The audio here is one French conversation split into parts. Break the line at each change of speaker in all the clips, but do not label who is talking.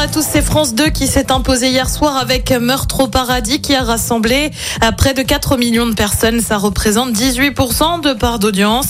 à tous, c'est France 2 qui s'est imposé hier soir avec Meurtre au paradis qui a rassemblé à près de 4 millions de personnes. Ça représente 18% de part d'audience.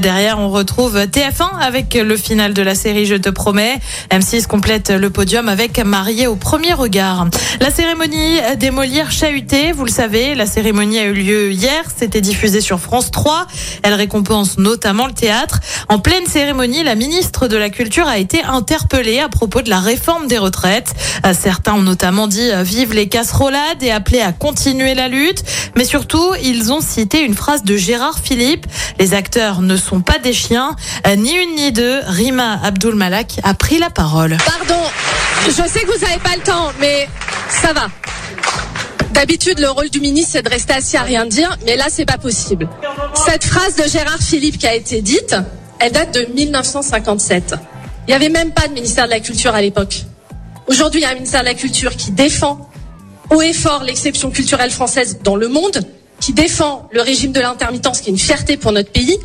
Derrière, on retrouve TF1 avec le final de la série Je te promets. M6 complète le podium avec Marié au premier regard. La cérémonie des Molières chahutées, vous le savez, la cérémonie a eu lieu hier. C'était diffusé sur France 3. Elle récompense notamment le théâtre. En pleine cérémonie, la ministre de la Culture a été interpellée à propos de la réforme des retraites. Euh, Certains ont notamment dit euh, vive les casserolades et appelé à continuer la lutte. Mais surtout, ils ont cité une phrase de Gérard Philippe. Les acteurs ne sont pas des chiens. Euh, Ni une ni deux. Rima Abdul Malak a pris la parole.
Pardon, je sais que vous n'avez pas le temps, mais ça va. D'habitude, le rôle du ministre, c'est de rester assis à rien dire, mais là, c'est pas possible. Cette phrase de Gérard Philippe qui a été dite, elle date de 1957. Il n'y avait même pas de ministère de la Culture à l'époque. Aujourd'hui, il y a un ministère de la Culture qui défend haut et fort l'exception culturelle française dans le monde, qui défend le régime de l'intermittence, qui est une fierté pour notre pays.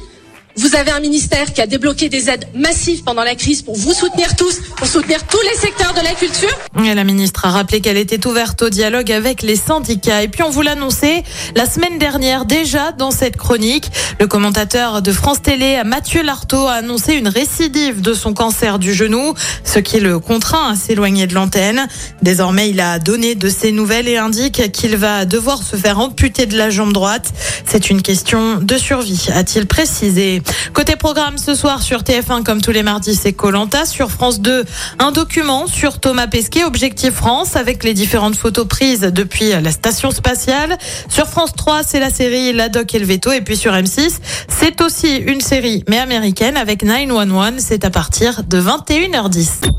Vous avez un ministère qui a débloqué des aides massives pendant la crise pour vous soutenir tous, pour soutenir tous les secteurs de la culture.
Et la ministre a rappelé qu'elle était ouverte au dialogue avec les syndicats. Et puis on vous l'annonçait la semaine dernière déjà dans cette chronique. Le commentateur de France Télé, Mathieu Lartaud, a annoncé une récidive de son cancer du genou, ce qui le contraint à s'éloigner de l'antenne. Désormais, il a donné de ses nouvelles et indique qu'il va devoir se faire amputer de la jambe droite. C'est une question de survie, a-t-il précisé. Côté programme ce soir sur TF1, comme tous les mardis, c'est Colanta. Sur France 2, un document sur Thomas Pesquet, Objectif France, avec les différentes photos prises depuis la station spatiale. Sur France 3, c'est la série La Doc et le Veto. Et puis sur M6, c'est aussi une série, mais américaine, avec 911. C'est à partir de 21h10.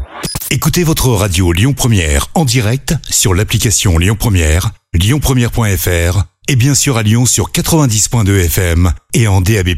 Écoutez votre radio Lyon Première en direct sur l'application Lyon Première, lyonpremière.fr et bien sûr à Lyon sur 90.2 FM et en DAB+.